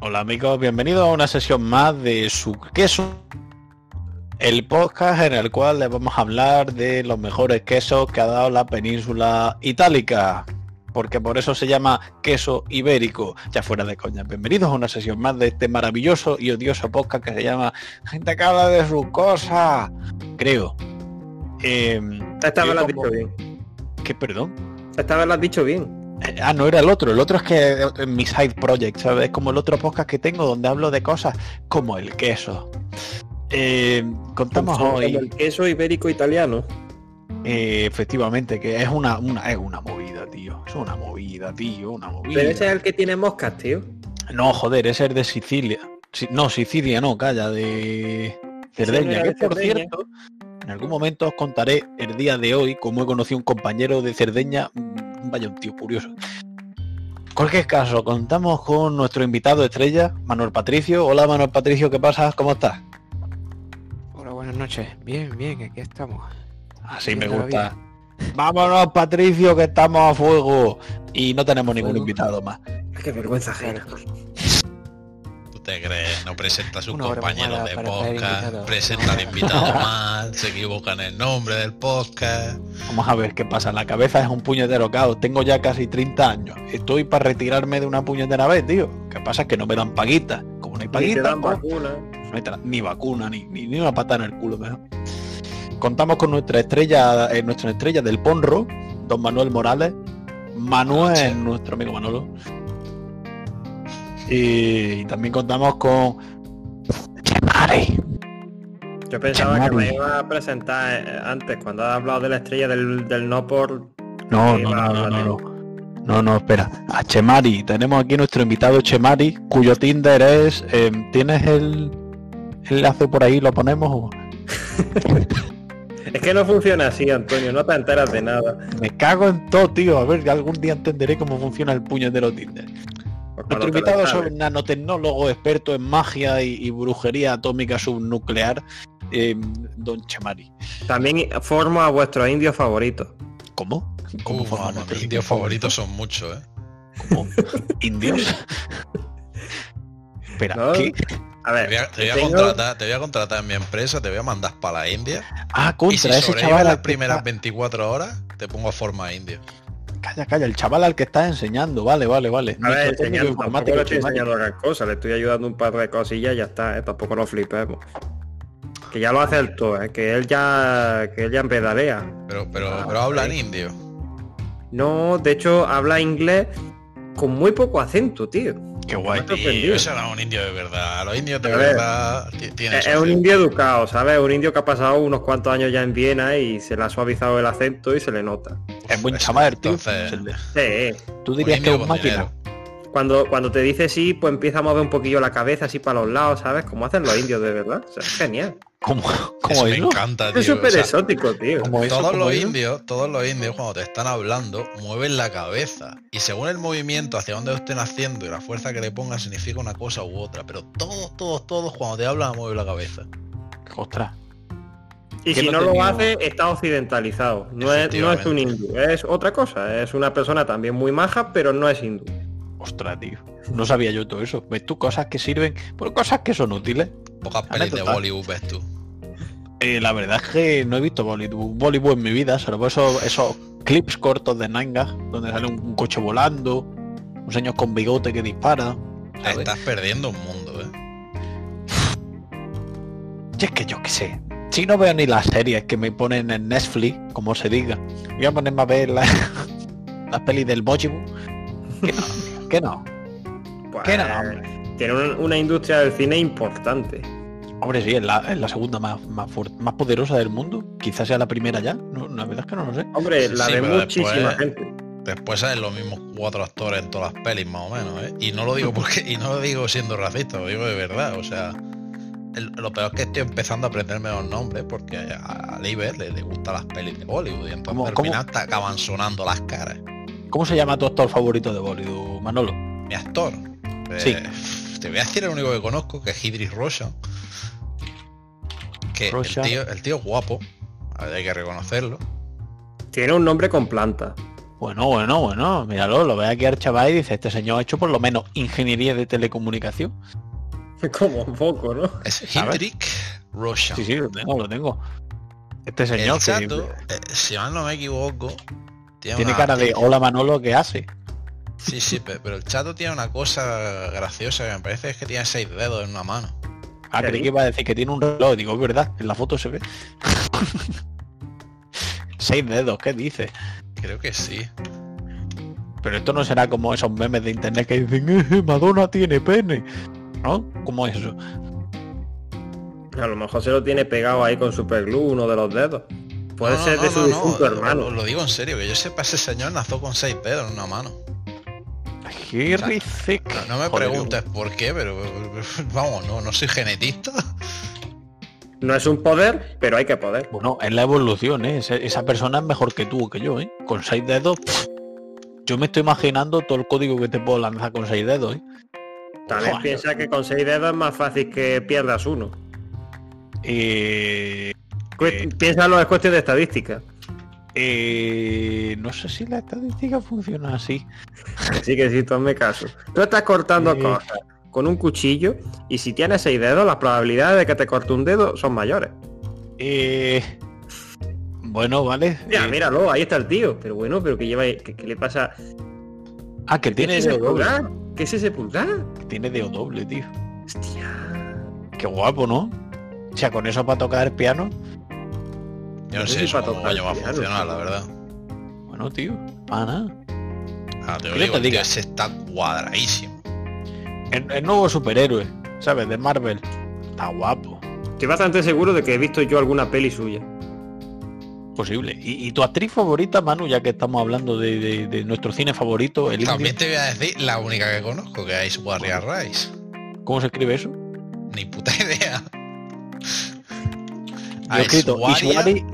Hola amigos, bienvenidos a una sesión más de su queso, el podcast en el cual les vamos a hablar de los mejores quesos que ha dado la península itálica, porque por eso se llama queso ibérico, ya fuera de coña. Bienvenidos a una sesión más de este maravilloso y odioso podcast que se llama Gente que habla de sus cosas, creo. Eh, Esta vez lo has como- dicho bien. ¿Qué, perdón? Esta vez lo has dicho bien. Eh, Ah, no era el otro. El otro es que eh, mi side project, ¿sabes? Es como el otro podcast que tengo donde hablo de cosas como el queso. Eh, contamos Como hoy, el queso ibérico italiano. eh, efectivamente, que es una, una, es una movida, tío. Es una movida, tío, una movida. Pero ese es el que tiene moscas, tío. No, joder, ese es de Sicilia. Si- no, Sicilia no, calla, de Cerdeña. que por Cerdeña. cierto, en algún momento os contaré el día de hoy cómo he conocido un compañero de Cerdeña. Vaya, un tío curioso. En cualquier caso, contamos con nuestro invitado estrella, Manuel Patricio. Hola Manuel Patricio, ¿qué pasa? ¿Cómo estás? Hola, buenas noches. Bien, bien, aquí estamos. Así me gusta. Vámonos Patricio, que estamos a fuego. Y no tenemos ningún invitado más. Qué vergüenza ajena. ¿Tú te crees? No presenta a sus Una compañeros de podcast, presenta al invitado mal, se equivoca en el nombre del podcast. Vamos a ver qué pasa. La cabeza es un puñetero caos. Tengo ya casi 30 años. Estoy para retirarme de una puñetera vez, tío. Lo que pasa es que no me dan paguita. Como no hay Ni te paguita, dan vacuna. no hay tra- ni vacuna, ni, ni, ni una patada en el culo. mejor. Contamos con nuestra estrella, eh, nuestra estrella del Ponro, don Manuel Morales. Manuel, nuestro amigo Manolo. Y, también contamos con Chemari. Yo pensaba que me iba a presentar eh, antes, cuando has hablado de la estrella del, del no por... No, no, no, no, no, no. No, no, espera. A Chemari. Tenemos aquí nuestro invitado Chemari, cuyo Tinder es. eh, ¿Tienes el enlace por ahí? ¿Lo ponemos? Es que no funciona así, Antonio, no te enteras de nada. Me cago en todo, tío. A ver, algún día entenderé cómo funciona el puñetero Tinder. Nuestro invitado es un nanotecnólogo experto en magia y, y brujería atómica subnuclear, eh, don Chemari. También formo a vuestros indios favoritos. ¿Cómo? ¿Cómo Uh, mis indios favoritos son muchos, ¿eh? ¿Cómo? ¿Indios? Espera, ¿No? ¿qué? A Te ver, voy a, te voy a tengo- contratar, te voy a contratar en mi empresa, te voy a mandar para la India. Ah, Y contra si ese chaval. las primeras está- 24 horas, te pongo a forma indio. Calla, calla, el chaval al que estás enseñando. Vale, vale, vale. A ver, enseñando, tampoco le estoy enseñando gran cosa, le estoy ayudando un par de cosillas y ya está, ¿eh? tampoco lo flipemos. Que ya lo hace el todo, ¿eh? que él ya que él ya pedalea. Pero, pero, Ah, pero habla en indio. No, de hecho habla inglés con muy poco acento, tío. Qué guay. Y eso es un indio de verdad. Los indios de verdad tienen Es, un indio educado, ¿sabes? Un indio que ha pasado unos cuantos años ya en Viena y se le ha suavizado el acento y se le nota. Es buen chaval, tío. entonces, Sí, Tú un dirías que es un máquina. Cuando, cuando te dice sí, pues empieza a mover un poquillo la cabeza así para los lados, ¿sabes? Como hacen los indios de verdad. O sea, es genial. ¿Cómo, Eso cómo me encanta, tío. Es súper O sea, exótico, tío. Todos ¿Cómo los eso? indios, todos los indios cuando te están hablando mueven la cabeza y según el movimiento hacia donde estén haciendo y la fuerza que le pongan significa una cosa u otra, pero todos, todos, todos cuando te hablan mueven la cabeza. Ostras. Y si no no lo tenía- hace, está occidentalizado. No es, no es un hindú, es otra cosa. Es una persona también muy maja, pero no es hindú. Ostras, tío. No sabía yo todo eso. ¿Ves tú cosas que sirven? Por cosas que son útiles. Pocas pelis de. Bollywood ves tú. Eh, la verdad es que no he visto Bollywood, Bollywood en mi vida, salvo esos, esos clips cortos de Nanga, donde sale un, un coche volando, un señor con bigote que dispara. Estás perdiendo un mundo, ¿eh? Y es que yo qué sé. Si no veo ni las series que me ponen en Netflix, como se diga, voy a ponerme a ver la- las pelis del Bollywood. Que no, que no. Pues, Que no, hombre. tiene un- una industria del cine importante. Hombre, sí, es la, es la segunda más, más, fuerte- más poderosa del mundo. Quizás sea la primera ya. No, la verdad es que no lo sé. Hombre, Sí, la sí, de muchísima después- gente. Después salen los mismos cuatro actores en todas las pelis, más o menos, ¿eh? Y no lo digo porque, y no lo digo siendo racista, lo digo de verdad, o sea. el- lo peor es que estoy empezando a aprenderme los nombres porque a Liber le, le gustan las pelis de Bollywood y entonces ¿Cómo- al cómo? final te acaban sonando las caras. ¿Cómo se llama tu actor favorito de Bollywood, Manolo? Mi actor. Sí. eh, Te voy a decir el único que conozco, que es Idris Roshan. Que el tío, el tío es guapo, hay que reconocerlo. Tiene un nombre con planta. Bueno, bueno, bueno, míralo, lo ve aquí al chaval y dice, este señor ha hecho por lo menos ingeniería de telecomunicación. Como un poco, ¿no? Es. Hendrik Roshan. Sí, sí, lo tengo, lo tengo. Este señor el que chato, eh, si mal no me equivoco, tiene, tiene una- cara de hola Manolo, ¿qué hace? Sí, sí, pe- pero el chato tiene una cosa graciosa que me parece es que tiene seis dedos en una mano. Ah, ¿Qué creí que iba a decir que tiene un reloj, digo, es verdad, en la foto se ve. Seis dedos, ¿qué dice? Creo que sí. Pero esto no será como esos memes de internet que dicen, "Eh, Madonna tiene pene. ¿No? ¿Cómo es eso? A lo mejor se lo tiene pegado ahí con superglue uno de los dedos. Puede No, no, ser no, de su no, difunto no, hermano. Lo, lo digo en serio, que yo sepa, ese señor nació con seis dedos en una mano. Harry Thick. No, no me Joder, preguntes por qué, pero vamos, no, no soy genetista. No es un poder, pero hay que poder. Bueno, es la evolución, ¿eh? Esa persona es mejor que tú o que yo, ¿eh? Con seis dedos, pff, yo me estoy imaginando todo el código que te puedo lanzar con seis dedos, ¿eh? También Joder. piensa que con seis dedos es más fácil que pierdas uno. Eh, Cu- Eh. Piénsalo, es cuestión de estadística. Eh, no sé si la estadística funciona así. Así que si tú hazme caso. Tú estás cortando Eh. cosas con un cuchillo y si tienes seis dedos, las probabilidades de que te corte un dedo son mayores. Eh, bueno, vale. Ya, eh, míralo, ahí está el tío. Pero bueno, pero que lleva. ¿Qué, le pasa? Ah, que ¿Qué tiene es ese doble. pulgar? ¿Qué es ese pulgar? que Tiene dedo doble, tío. Hostia. Qué guapo, ¿no? O sea, con eso para tocar el piano. Yo no sé eso para cómo coño va a funcionar, la verdad. Bueno, tío, para nada. Ah, te lo ¿Qué digo, te tío ese está cuadradísimo. El, el nuevo superhéroe, ¿sabes? De Marvel. Está guapo. Estoy bastante seguro de que he visto yo alguna peli suya. Posible. ¿Y, y tu actriz favorita, Manu, ya que estamos hablando de, de- de nuestro cine favorito, el También te voy a decir la única que conozco, que es Warrior Rice. ¿Cómo se escribe eso? Ni puta idea. Yo he escrito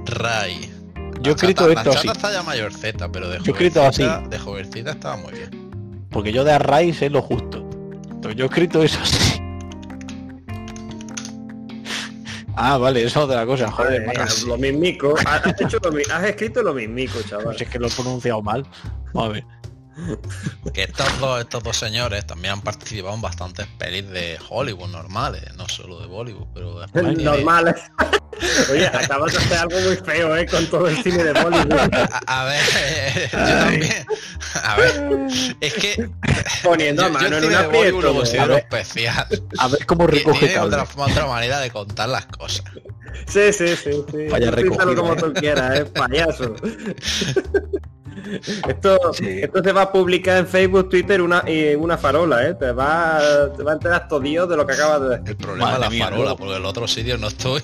Rai. Yo he escrito esto así, está ya mayorceta, pero de Yo he escrito jovencita, así. de jovencita estaba muy bien. porque yo de Array sé lo justo. Entonces yo he escrito eso así. Ah, vale, eso es otra cosa, joder, lo mismico. Has, has hecho lo mi- has escrito lo mismico, chaval. pues es que lo he pronunciado mal. Vamos a ver. Que estos dos, estos dos señores también han participado en bastantes pelis de Hollywood normales, no solo de Bollywood, pero después tiene- Normal. Oye, acabas de hacer algo muy feo, ¿eh? Con todo el cine de Bollywood. A, a ver, yo también. A ver, es que Poniendo yo, a yo mano el en cine un de Bollywood lo considero especial. A ver cómo Tiene recoge cable. otra, otra manera de contar las cosas. Sí, sí, sí, sí. Vaya recogido, como ¿eh? tú quieras, ¿eh? Payaso. Esto, Sí. esto se va a publicar en Facebook, Twitter, una, y una farola, ¿eh? Te va, te va a enterar todo Dios de lo que acabas de decir. El problema Madre es la mía, farola, porque en los otros sitios no estoy.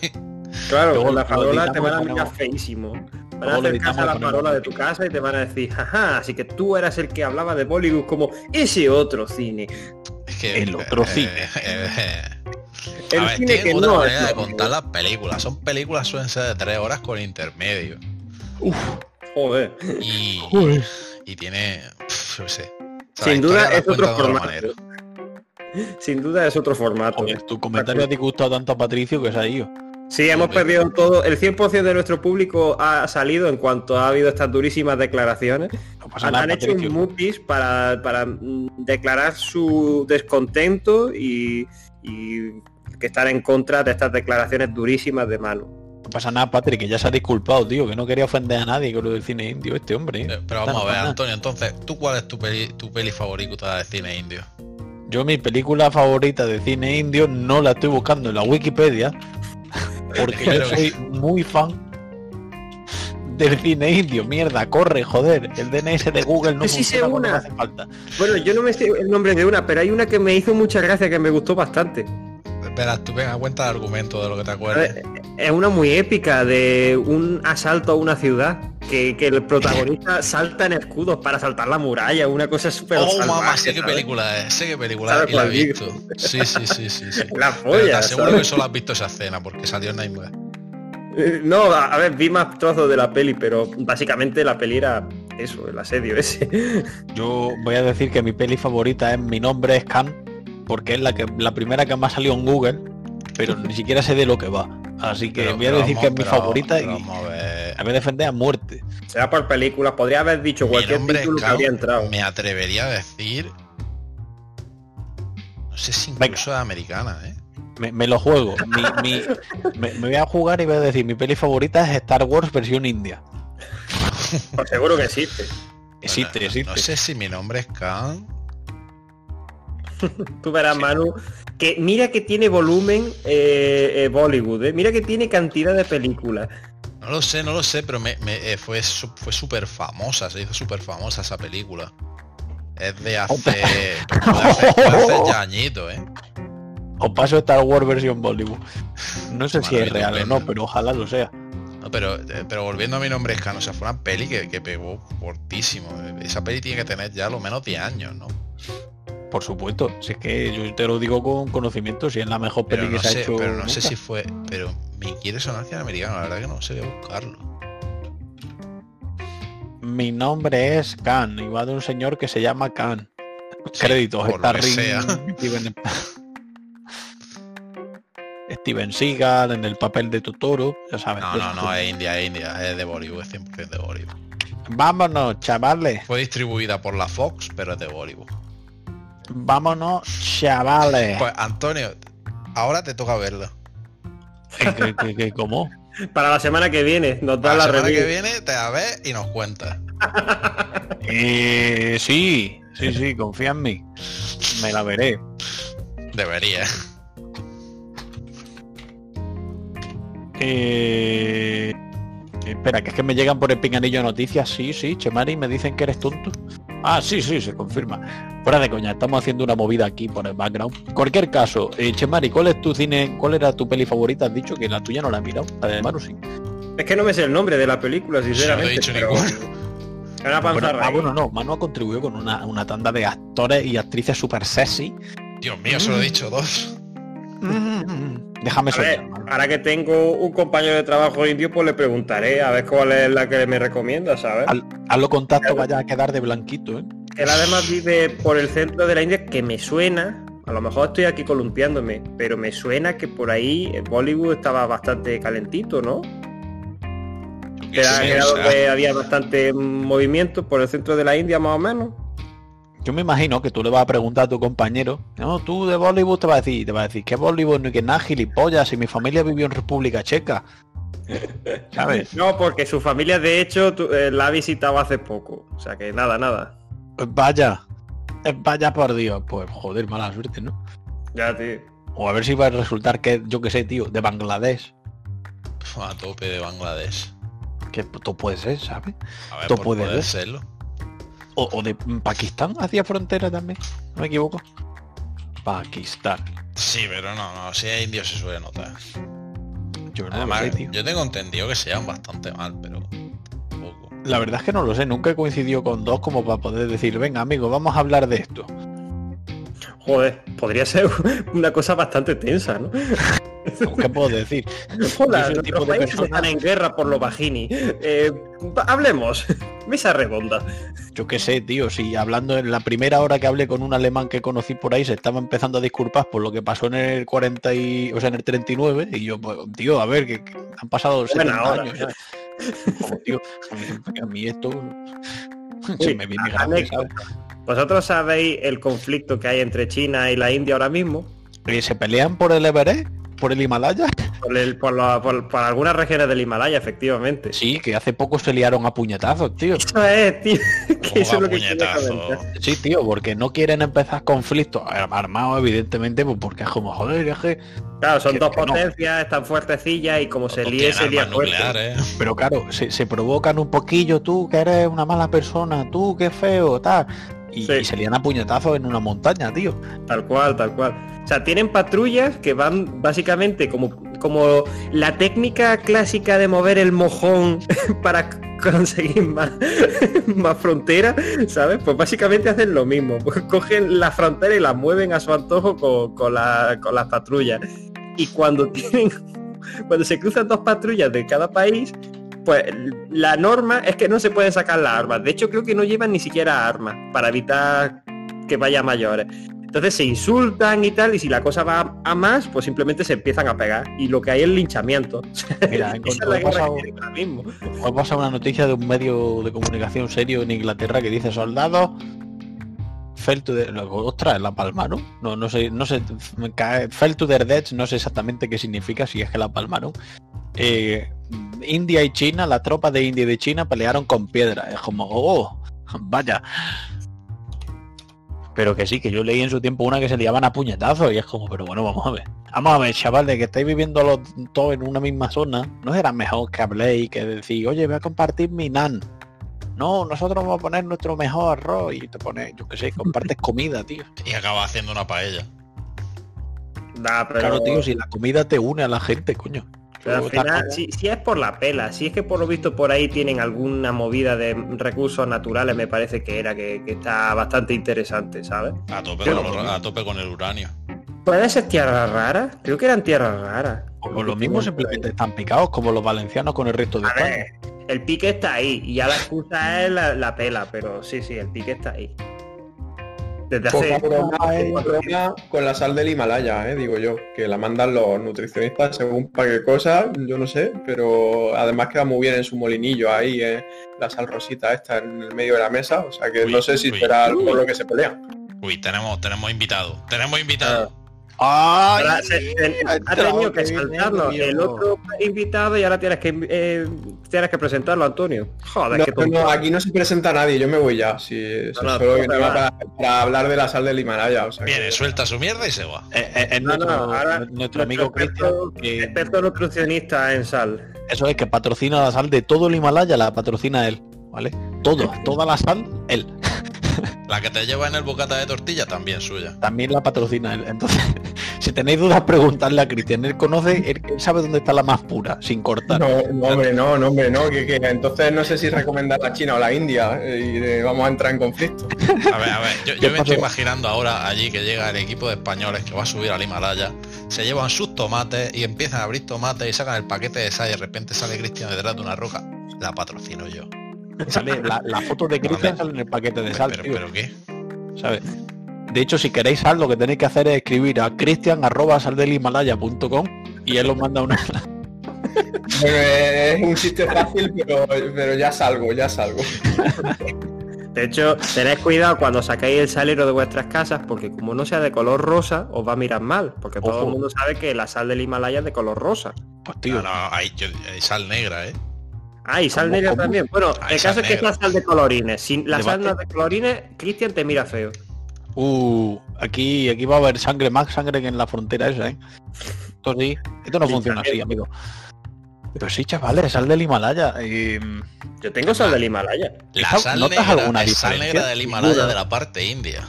Claro, Luego la farola te van a mirar feísimo. Van a acercarse a la farola de tu casa y te van a decir, jaja, así que tú eras el que hablaba de Bollywood como ese otro cine. Es que El otro cine. eh, eh, El a ver, cine que otra no manera es de contar las películas. Son películas suelen ser de tres horas con intermedio. Joder. Y, Joder. y tiene. pf, yo sé. O sea, Sin duda es otro formato. manera. Sin duda es otro formato. Joder, tu comentario ha disgustado tanto a Patricio que se ha ido. Sí, hemos perdido todo. El 100% de nuestro público ha salido en cuanto ha habido estas durísimas declaraciones. No pasa Han, nada, han hecho Patricio. un mupis para, para mm, declarar su descontento y, y que están en contra de estas declaraciones durísimas de Manu. No pasa nada, Patrick, que ya se ha disculpado, tío, que no quería ofender a nadie con lo del cine indio, este hombre. ¿eh? Eh, Pero vamos a ver. Antonio, entonces, ¿tú cuál es tu peli, tu peli favorita de cine indio? Yo mi película favorita de cine indio no la estoy buscando en la Wikipedia, porque yo soy muy fan del cine indio. Mierda, corre, joder. El DNS de Google no sí funciona cuando una. me hace falta. Bueno, yo no me sé el nombre de una, pero hay una que me hizo mucha gracia que me gustó bastante. Espera, tú venga, cuenta el argumento de lo que te acuerdas. ver, Es una muy épica de un asalto a una ciudad que, que el protagonista salta en escudos para saltar la muralla, una cosa súper Oh, salvaje, mamá, sé qué película es, sé qué película ¿Sabes es y la he visto. Sí, sí, sí, sí, sí. La Pero te aseguro ¿sabes? que solo has visto esa escena porque salió en Nightmare. Eh, No, a a ver, vi más trozos de la peli, pero básicamente la peli era eso, el asedio ese. Yo voy a decir que mi peli favorita es Mi nombre es Khan, porque es la que la primera que me ha salido en Google, pero ni siquiera sé de lo que va. Así que Pero- voy a decir vamos- que es mi pero- favorita pero y Vamos a a defender a muerte. Será por películas. Podría haber dicho cualquier título que habría entrado. me atrevería a decir. No sé si incluso es americana, ¿eh? Me, me lo juego. Mi- mi- me, me voy a jugar y voy a decir, mi peli favorita es Star Wars versión India. Pues seguro que existe. Existe, Bueno, existe. No sé si mi nombre es Khan. Tú verás, Manu, que mira que tiene volumen eh, eh, Bollywood, ¿eh? mira que tiene cantidad de películas. No lo sé, no lo sé, pero me, me- eh, fue su- fue súper famosa, se hizo súper famosa esa película. Es de hace, de hace, de hace ya añitos, ¿eh? Os paso Star Wars versión Bollywood. No sé si es real o no, pero ojalá lo sea. No, pero, pero volviendo a mi nombre es Khan, o sea, fue una peli que, que pegó fortísimo. Esa peli tiene que tener ya lo menos 10 años, ¿no? Por supuesto. Si es que yo te lo digo con conocimiento, si es la mejor peli Pero que no se ha sé, hecho. pero no sé si fue. Pero me quiere sonar que era americano, la verdad que no sé voy a buscarlo. Mi nombre es Khan y va de un señor que se llama Khan. Sí, Créditos, está que Ring-. Steven... Steven Seagal en el papel de Totoro, ya sabes. No, no, no, es India, es India, es de Bollywood, es 100% de Bollywood. Vámonos, chavales. Fue distribuida por la Fox, pero es de Bollywood. Vámonos, chavales. Pues Antonio, ahora te toca verlo. ¿Qué- qué- qué- cómo? Para la semana que viene, nos da La la, semana que viene te la ves y nos cuentas. Eh, sí, sí, sí, confía en mí. Me la veré. Debería. Eh, espera, que es que me llegan por el pinganillo noticias. Sí, sí, Chemari, me dicen que eres tonto. Ah, sí, sí, se confirma. Fuera de coña, estamos haciendo una movida aquí por el background. En cualquier caso, eh, Chemari, ¿cuál es tu cine, cuál era tu peli favorita? Has dicho que la tuya no la he mirado, la de Manu sí. Es que no me sé el nombre de la película, no he sinceramente. dicho pero... ninguno. Bueno, ah, ahí. bueno, no, Manu ha contribuido con una, una tanda de actores y actrices súper sexy. Dios mío, se lo he dicho dos. Déjame A ver, ahora que tengo un compañero de trabajo indio, pues le preguntaré a ver cuál es la que me recomienda, ¿sabes? Al- Hazlo contacto, vaya a quedar de blanquito, ¿eh? Él además vive por el centro de la India, que me suena, a lo mejor estoy aquí columpiándome, pero me suena que por ahí Bollywood estaba bastante calentito, ¿no? Era, Sí, o sea, había bastante movimiento por el centro de la India más o menos. Yo me imagino que tú le vas a preguntar a tu compañero, no, tú de Bollywood te va a decir, te va a decir que Bollywood no hay que nada gilipollas, si mi familia vivió en República Checa. ¿Sabes? No, porque su familia de hecho eh, la ha visitado hace poco. O sea que nada, nada. Pues vaya, eh, vaya por Dios, pues joder, mala suerte, ¿no? Ya, tío. O a ver si va a resultar que, yo qué sé, tío, de Bangladesh. a tope de Bangladesh. Que tú puede ser, ¿sabes? A ver, Esto pues puede puede ser. serlo. O, o de Pakistán hacia frontera también, no me equivoco. Pakistán. Sí, pero no, no, si es indio se suele notar. Yo no Además, sé, yo tengo entendido que se llevan bastante mal, pero poco. La verdad es que no lo sé, nunca he coincidido con dos como para poder decir, venga amigo, vamos a hablar de esto. Joder, podría ser una cosa bastante tensa, ¿no? ¿Qué puedo decir? Hola, tipo de persona- están en guerra por los bajini. Eh, hablemos. Mesa redonda. Yo qué sé, tío, si hablando en la primera hora que hablé con un alemán que conocí por ahí se estaba empezando a disculpar por lo que pasó en el 40 y, o sea, en el 39 y yo, pues, tío, a ver, que, que han pasado 70 hora. años. ¿sabes? Como, tío, a mí esto Uy, me viene. ¿Vosotros sabéis el conflicto que hay entre China y la India ahora mismo? Eh, ¿Se pelean por el Everest? ¿Por el Himalaya? Por, el- por la- por- por algunas regiones del Himalaya, efectivamente. Sí, que hace poco se liaron a puñetazos, tío. Eso es, tío. Que eso es lo a que. Sí, tío, porque no quieren empezar conflictos armados, evidentemente, pues porque es como, joder, es que Claro, son Que- dos que no. potencias, están fuertecillas y como se líe, se lía fuerte. nucleares. Pero claro, se, se provocan un poquillo, tú que eres una mala persona, tú qué feo, tal. Y, Sí. y se lían a puñetazos en una montaña, tío. Tal cual, tal cual. O sea, tienen patrullas que van básicamente como, como la técnica clásica de mover el mojón para conseguir más, más frontera, ¿sabes? Pues básicamente hacen lo mismo. Pues cogen la frontera y la mueven a su antojo con, con, la- con las patrullas. Y cuando tienen, cuando se cruzan dos patrullas de cada país, pues la norma es que no se pueden sacar las armas. De hecho, creo que no llevan ni siquiera armas para evitar que vaya a mayores. Entonces se insultan y tal, y si la cosa va a más, pues simplemente se empiezan a pegar. Y lo que hay es linchamiento. Mira, Esa es encontré- la he guerra pasado- que tienen ahora mismo. He pasado una noticia de un medio de comunicación serio en Inglaterra que dice soldados fell to the... Ostras, la palmaron. No, no sé, no sé. Fell to their deaths, no sé exactamente qué significa, si es que la palmaron. Eh, India y China, las tropas de India y de China pelearon con piedra. Es como, oh, vaya. Pero que sí, que yo leí en su tiempo una que se liaban a puñetazos y es como, pero bueno, vamos a ver. Vamos a ver, chaval, de que estáis viviendo los todos en una misma zona, ¿no será mejor que habléis que decir, oye, voy a compartir mi nan? No, nosotros vamos a poner nuestro mejor arroz y te pones, yo qué sé, compartes comida, tío. Y acaba haciendo una paella. Nah, pero, Claro, tío, si la comida te une a la gente, coño. Pero al final, si, si es por la pela, si es que por lo visto por ahí tienen alguna movida de recursos naturales, me parece que era que, que está bastante interesante, ¿sabes? A tope, con, lo los- conozco. a tope con el uranio. ¿Puede ser tierras raras? Creo que eran tierras raras. Como lo mismo simplemente están picados como los valencianos con el resto de A España. ver, el pique está ahí y ya la excusa es la, la pela, pero sí, sí, el pique está ahí. Desde Poca hace... broma, con la sal del Himalaya, eh, digo yo, que la mandan los nutricionistas según para qué cosa, yo no sé, pero además queda muy bien en su molinillo ahí, eh, la sal rosita esta en el medio de la mesa, o sea que Uy, no sé si uy. será algo por lo que se pelean. Uy, tenemos, tenemos invitado. Tenemos invitado. ¡Ay! Ahora se- se- ha tenido que saltarlo el otro invitado y ahora tienes que eh, tienes que presentarlo, Antonio. Joder, No, no, aquí no se presenta nadie, yo me voy ya, si, si no, para, para hablar de la sal del Himalaya, o sea que- Viene, suelta su mierda y se va. Eh, eh, es nuestro, no, ahora nuestro amigo Cristian, experto, que experto nutricionista en sal. eso es que patrocina la sal de todo el Himalaya, la patrocina él, ¿vale? Todo, toda la sal, él. La que te lleva en el bocata de tortilla también suya. También la patrocina él. Entonces, si tenéis dudas, preguntarle a Cristian. Él conoce, él, sabe dónde está la más pura, sin cortar. No, no, hombre, no, no, hombre, no, que, que entonces no sé si recomendar la China o la India eh, y eh, vamos a entrar en conflicto. A ver, a ver, yo, ¿Qué yo me estoy imaginando ahora allí que llega el equipo de españoles que va a subir al Himalaya, se llevan sus tomates y empiezan a abrir tomates y sacan el paquete de sal y de repente sale Cristian detrás de una roca. La patrocino yo. Sale, la, la foto de Cristian sale en el paquete de sal, pero, tío, pero qué? ¿sabes? De hecho, si queréis sal, lo que tenéis que hacer es escribir a cristian arroba saldelhimalaya.com y él os manda una... Bueno, eh, es un chiste fácil, pero, pero ya salgo, ya salgo. De hecho, tened cuidado cuando sacáis el salero de vuestras casas, porque como no sea de color rosa, os va a mirar mal, porque todo el mundo sabe que la sal del Himalaya es de color rosa. Pues tío, No, no, hay, yo- hay sal negra, ¿eh? Ah, y sal ¿Cómo, negra cómo? también. Bueno, Hay el sal caso es que negra. es la sal de colorines. Si la sal Debate. no es de colorines, Cristian te mira feo. Uh, aquí, aquí va a haber sangre, más sangre que en la frontera esa, ¿eh? Esto sí, esto no funciona así, amigo. Pero sí, chavales, sal del Himalaya. eh, Yo tengo sal del Himalaya. La ¿Notas sal alguna negra, sal diferencia? negra del Himalaya de la parte india.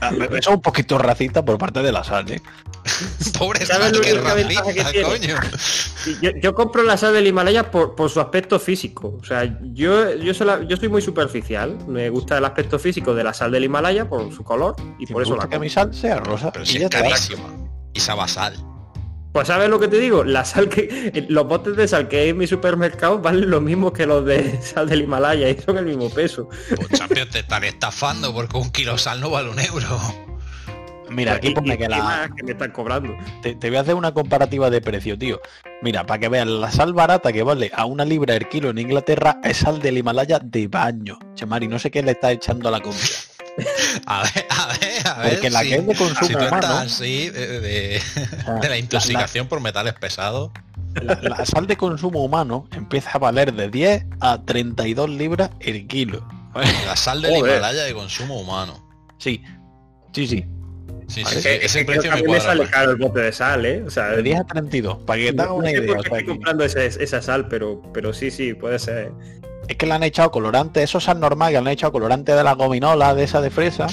eso es un poquito racista por parte de la sal, ¿eh? Pobre ¿Sabes sal, lo que que coño. Yo, yo compro la sal del Himalaya por, por su aspecto físico. O sea, yo, yo, soy la- yo soy muy superficial. Me gusta el aspecto físico de la sal del Himalaya por su color y por eso la que compro. mi sal sea rosa. Pero y si es carísima. Y sabe a sal. Pues sabes lo que te digo, la sal que los botes de sal que hay en mi supermercado valen lo mismo que los de sal del Himalaya y son el mismo peso. Pues champion te están estafando porque un kilo de sal no vale un euro. Mira, aquí pone que la... que me están cobrando. Te, te voy a hacer una comparativa de precio, tío. Mira, para que veas, la sal barata que vale a una libra el kilo en Inglaterra es sal del Himalaya de baño. Chemari, no sé qué le está echando a la comida. A ver, a ver, a ver. Porque la que es de consumo si humano- así de, de- de la intoxicación por metales pesados. La, la- la sal de consumo humano empieza a valer de 10 a 32 libras el kilo. La sal del Joder. Himalaya de consumo humano. Sí, sí, sí. Sí, Vale. sí, sí, Es que- es que también me sale caro el bote de sal, ¿eh? O sea, De 10 a 32, para que te hagas no una sé idea. por qué estoy que- comprando ese- esa sal, pero, pero sí, sí, puede ser. es que le han echado colorante, eso es sal normal, que le han echado colorante de la gominola, de esa de fresa,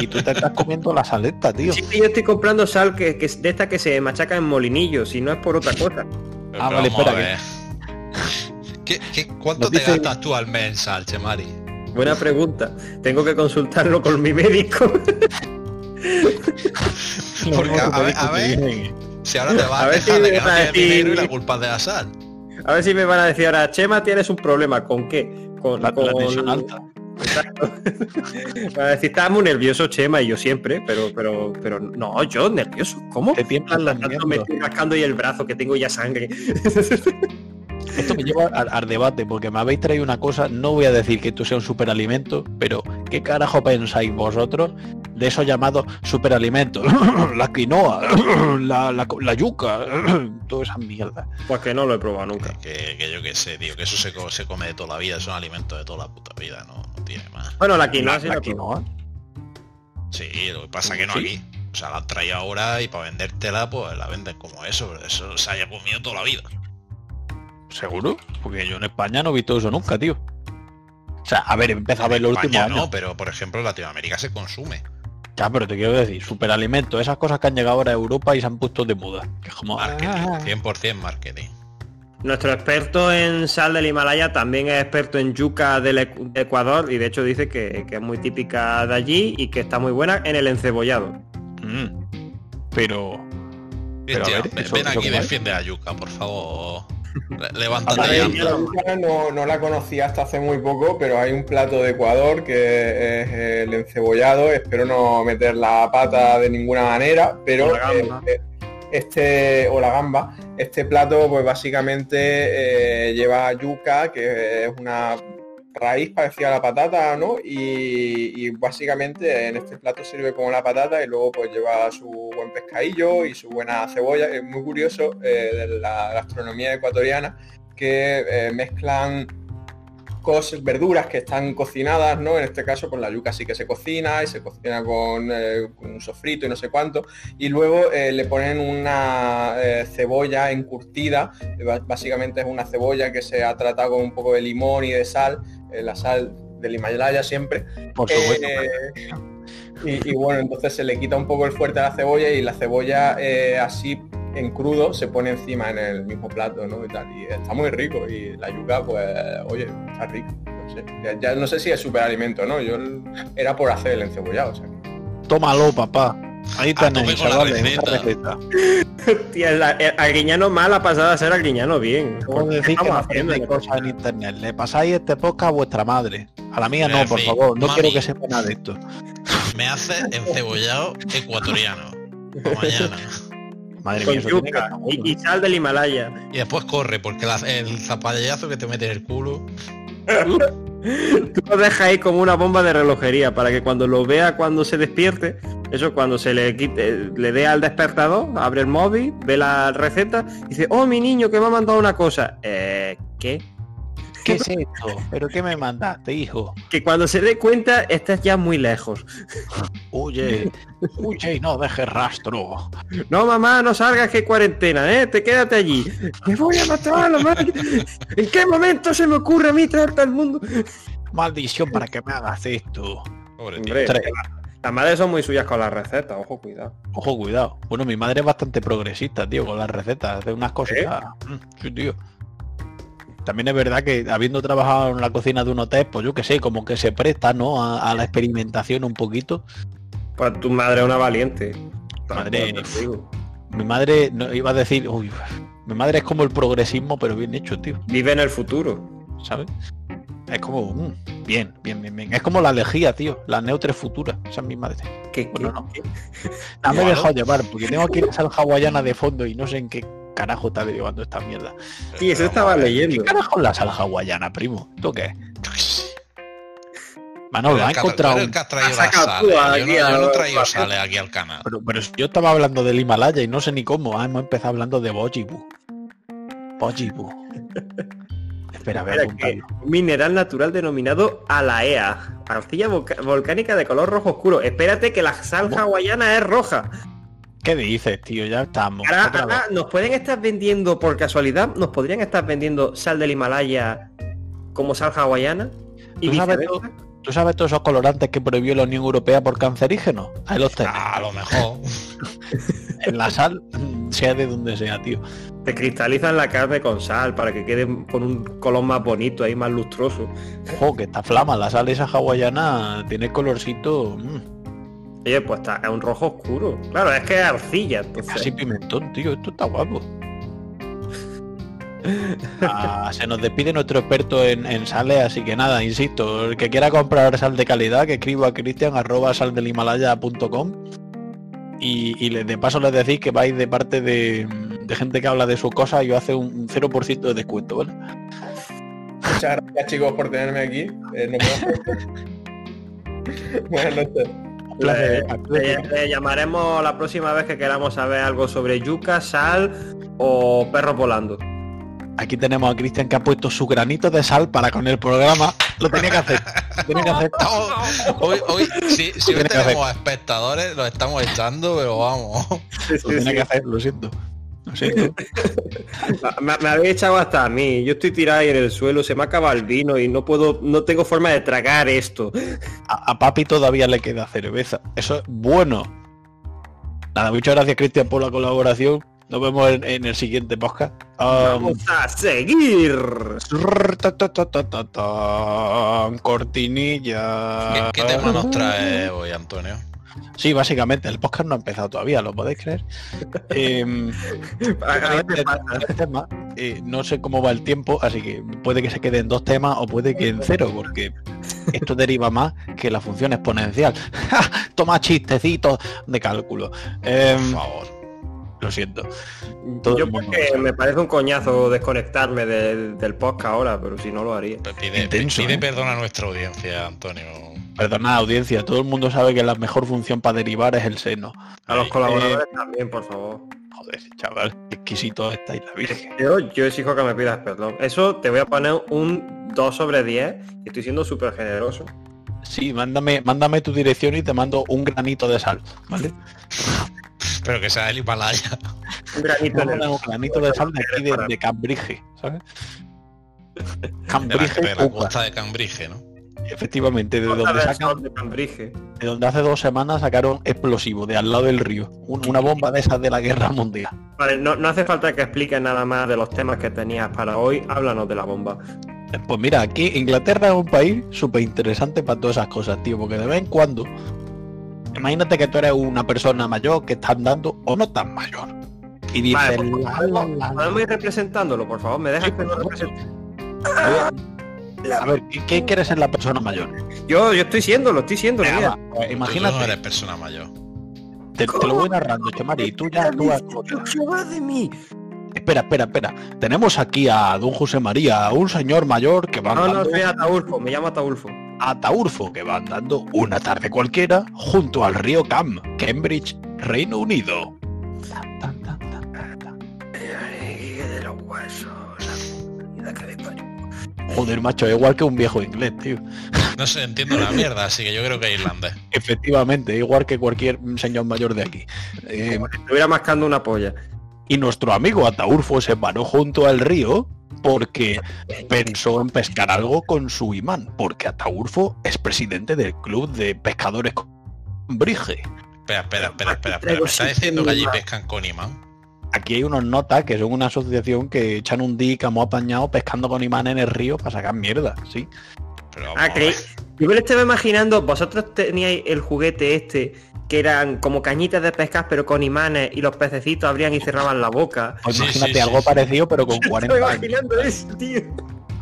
y tú te estás comiendo la saleta, tío. Sí, yo estoy comprando sal que, que es de esta que se machaca en molinillos, si no es por otra cosa. Pero, Ah, pero vale, vamos a espera, ver. ¿Qué, qué, cuánto Nos te dice- gastas tú al mes en sal, Chemari? Buena pregunta. Tengo que consultarlo con mi médico. Porque, a ver, a ver. Si ahora te vas A a ver quejar si de me que no decir- dinero y la culpa es de la sal. A ver si me van a decir ahora, Chema, tienes un problema. ¿Con qué? Con, La, con- la tensión alta. Exacto. Para decir, estaba muy nervioso, Chema, y yo siempre, pero, pero, pero no, yo nervioso. ¿Cómo? Te tiemblan los Tanto me estoy rascando y el brazo que tengo ya sangre. Esto me lleva al, al debate, porque me habéis traído una cosa, no voy a decir que esto sea un superalimento, pero ¿qué carajo pensáis vosotros de esos llamados superalimentos? la quinoa, la, la, la yuca, todas esas mierdas. Pues que no lo he probado nunca. Que, que yo qué sé, tío, que eso se, co- se come de toda la vida, es un alimento de toda la puta vida, no, no tiene más. Bueno, la quinoa La- sí la lo he probado. quinoa. Sí, lo que pasa que no Sí. aquí. O sea, la han traído ahora y para vendértela, pues la venden como eso, pero eso se haya comido toda la vida. ¿Seguro? Porque yo en España no he visto eso nunca, tío. O sea, a ver, he empezado a ver los últimos España años. no, pero por ejemplo Latinoamérica se consume. Ya, pero te quiero decir, superalimentos, esas cosas que han llegado ahora a Europa y se han puesto de moda. Que es como... Marketing, ah, 100% marketing. Nuestro experto en sal del Himalaya también es experto en yuca del Ecu- de Ecuador y de hecho dice que, que es muy típica de allí y que está muy buena en el encebollado. mm. Pero... Pero a ver, ven, eso- ven eso aquí, es. defiende a Yuca, por favor. Levántate ver, la no, no la conocía hasta hace muy poco, pero hay un plato de Ecuador que es el encebollado. Espero no meter la pata de ninguna manera, pero O la gamba. eh, este o la gamba, este plato pues básicamente eh, lleva yuca, que es una raíz parecida a la patata, ¿no? Y, y básicamente en este plato sirve como la patata y luego pues lleva su buen pescadillo y su buena cebolla. Es muy curioso eh, de la gastronomía ecuatoriana que eh, mezclan cosas, verduras que están cocinadas, ¿no? En este caso, pues la yuca sí que se cocina y se cocina con, eh, con un sofrito y no sé cuánto. Y luego eh, le ponen una eh, cebolla encurtida. Básicamente es una cebolla que se ha tratado con un poco de limón y de sal. la sal del Himalaya siempre. Por supuesto. Y, y bueno, entonces se le quita un poco el fuerte a la cebolla y la cebolla así en crudo se pone encima en el mismo plato, ¿no? Y tal. Y está muy rico. Y la yuca, pues, oye, está rico. No sé. Ya, ya no sé si es superalimento, ¿no? Yo el- era por hacer el encebollado. O sea, que- Tómalo, papá. Ahí la chavales, receta. la- el Arguiñano mal ha pasado a ser Arguiñano bien. ¿Cómo ¿Qué decís que estamos no haciendo? aprendéis cosas en internet? Le pasáis este podcast a vuestra madre. A la mía no, por fin, favor. No mami. quiero que sepa nada de esto. Me hace encebollado ecuatoriano. Mañana. Madre Con mía, eso tiene que yuca y, y sal del Himalaya. Y después corre, porque la- el zapallazo que te mete en el culo. Tú lo dejas ahí como una bomba de relojería para que cuando lo vea cuando se despierte, eso cuando se le quite, le dé al despertador, abre el móvil, ve la receta y dice, oh mi niño que me ha mandado una cosa. Eh, ¿qué? ¿Qué es esto? ¿Pero qué me mandaste, hijo? Que cuando se dé cuenta estás ya muy lejos. Oye, oye, no dejes rastro. No mamá, no salgas que hay cuarentena, eh, te quédate allí. Me voy a matar, mamá. ¿En qué momento se me ocurre a mí traerte al mundo? Maldición para que me hagas esto. Pobre. Hombre, las madres son muy suyas con las recetas, ojo, cuidado. Ojo, cuidado. Bueno, mi madre es bastante progresista, tío, con las recetas. Hace unas cosas. Mm, Sí, tío. También es verdad que habiendo trabajado en la cocina de un hotel, pues yo que sé, como que se presta, ¿no? A, a la experimentación un poquito. Pues tu madre es una valiente. Madre. Mi madre, no, iba a decir, uy, mi madre es como el progresismo, pero bien hecho, tío. Vive en el futuro. ¿Sabes? Es como, mm, bien, bien, bien, bien. Es como la lejía, tío. La neutre futura. Esa es mi madre. ¿Qué, Bueno, qué- no. No me he dejado llevar, porque tengo aquí la sal hawaiana de fondo y no sé en qué carajo está derivando esta mierda. Sí, eso Pero estaba ver. ¿Qué leyendo. carajo es la sal hawaiana, primo? ¿Esto qué es? Manolo, ha encontrado... el que has traído sales. tú Yo no, aquí yo no a- he traído sales aquí al canal. Pero, yo estaba hablando del Himalaya y no sé ni cómo. Ah, hemos empezado hablando de Bojibu. Bojibu. Espera, a un mineral natural denominado alaea, arcilla volcánica de color rojo oscuro. Espérate que la sal hawaiana es roja. ¿Qué dices, tío? Ya estamos. Ahora, ahora, nos pueden estar vendiendo, por casualidad, nos podrían estar vendiendo sal del Himalaya como sal hawaiana. Y ¿Tú sabes, viceversa. tú, tú sabes todos esos colorantes que prohibió la Unión Europea por cancerígenos? Ahí los tenés. Ah, a lo mejor. En la sal, sea de donde sea, tío. Te cristalizan la carne con sal para que quede con un color más bonito, ahí más lustroso. Ojo, que esta flama, la sal esa hawaiana tiene colorcito mm, Oye, pues está, es un rojo oscuro. Claro, es que es arcilla, entonces. casi pimentón, tío. Esto está guapo. Ah, se nos despide nuestro experto en, en sales, así que nada, insisto, el que quiera comprar sal de calidad, que escriba a cristian arroba saldelhimalaya.com y, y de paso les decís que vais de parte de, de gente que habla de sus cosas y os hace un, un 0% de descuento, ¿vale? Muchas gracias chicos por tenerme aquí. Eh, nos vemos pronto. Buenas noches. Un placer. Le, le llamaremos la próxima vez que queramos saber algo sobre yuca, sal o perros volando. Aquí tenemos a Cristian que ha puesto su granito de sal para con el programa. Lo tenía que hacer. Lo tenía que hacer. Estamos- hoy, hoy, si, si hoy tenemos espectadores, los estamos echando, pero vamos. Lo tenía que hacer, lo siento. Me, me habéis echado hasta a mí. Yo estoy tirado ahí en el suelo, se me acaba el vino y no puedo, no tengo forma de tragar esto. A, a papi todavía le queda cerveza. Eso es bueno. Nada, muchas gracias Cristian por la colaboración. Nos vemos en, en el siguiente podcast. Um, Vamos a seguir. ta, ta, ta, cortinilla. ¿Qué, qué tema nos trae hoy, Antonio? Sí, básicamente, el podcast no ha empezado todavía, ¿lo podéis creer? A, pasa. tema, eh, no sé cómo va el tiempo, así que puede que se quede en dos temas o puede que en cero, porque esto deriva más que la función exponencial. Toma chistecitos de cálculo. Por Em, favor. lo siento. Todo Yo porque me parece un coñazo desconectarme del, del podcast ahora, pero si no lo haría. Pide, Intenso, pide ¿eh? perdón a nuestra audiencia, Antonio. Perdona, audiencia, todo el mundo sabe que la mejor función para derivar es el seno. A los Ay, colaboradores también, por favor. Joder, chaval, qué exquisito estáis la virgen. Yo, yo exijo que me pidas perdón. Eso te voy a poner un 2 sobre 10 y estoy siendo súper generoso. Sí, mándame, mándame tu dirección y te mando un granito de sal, ¿vale? Pero que sea el Himalaya. Un granito. Mándame un granito de sal de aquí de, de Cambridge, ¿sabes? De la, Cambridge, de la Cuba. costa de Cambridge, ¿no? Efectivamente, de donde sacan de de donde hace dos semanas sacaron explosivo de al lado del río. Un- una bomba de esas de la guerra mundial. Vale, no, no hace falta que expliques nada más de los temas que tenías para hoy. Háblanos de la bomba. Pues mira, aquí Inglaterra es un país súper interesante para todas esas cosas, tío, porque de vez en cuando, imagínate que tú eres una persona mayor que está andando o no tan mayor. Y dices, Vale, pues. ¿Podemos ir representándolo, por favor? ¿Me dejas Sí, que lo favor. A ver, ¿qué, quieres ser la persona mayor? Yo, yo estoy siendo, lo estoy siendo. Mira. va, pues Tú no eres imagínate, persona mayor. te, te lo voy narrando, Chemari, y tú ya, tú, va de mí. Espera, espera, espera. Tenemos aquí a don José María, un señor mayor que va No, no, andando soy Ataulfo, me llamo Ataulfo. a Taurfo, que va andando una tarde cualquiera junto al río Cam, Cambridge, Reino Unido. Tan, tan, tan, tan, tan, tan. de los huesos, la que Joder, macho, es igual que un viejo inglés, tío. No sé, entiendo la mierda, así que yo creo que es irlandés. Efectivamente, igual que cualquier señor mayor de aquí. Eh, Estuviera mascando una polla. y nuestro amigo Ataurfo se paró junto al río porque pensó en pescar algo con su imán, porque Ataurfo es presidente del club de pescadores Cambridge. Espera, espera, espera, espera, espera. Traigo ¿Me está diciendo que allí pescan con imán? Aquí hay unos notas que son una asociación que echan un día como apañado pescando con imán en el río para sacar mierda, ¿sí? Pero Ah, ver. Yo me lo estaba imaginando, vosotros teníais el juguete este que eran como cañitas de pescar pero con imanes y los pececitos abrían y cerraban la boca. Pues Sí, imagínate sí, algo sí. parecido pero con Estoy 40 años. imaginando eso, tío.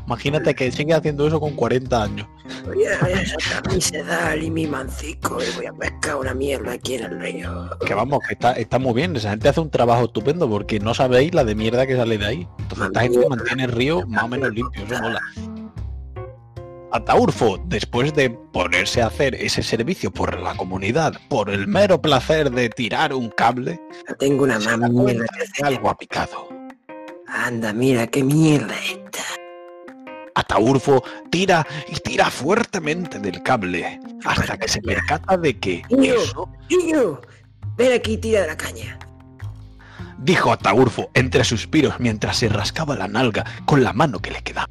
Imagínate que sigue haciendo eso con 40 años. Voy a, voy a sacar mi sedal y mi mancico y voy a pescar una mierda aquí en el río. Que vamos, que está, está muy bien. Esa gente hace un trabajo estupendo porque no sabéis la de mierda que sale de ahí. Entonces esta gente mantiene el río más o menos limpio. Eso mola. Ataurfo, después de ponerse a hacer ese servicio por la comunidad, por el mero placer de tirar un cable, Tengo una mierda que algo ha picado. Anda, mira qué mierda esta. Ataurfo tira y tira fuertemente del cable hasta que se percata de que Niño. eso, Niño, ven aquí y tira de la caña. dijo Ataurfo entre suspiros mientras se rascaba la nalga con la mano que le quedaba.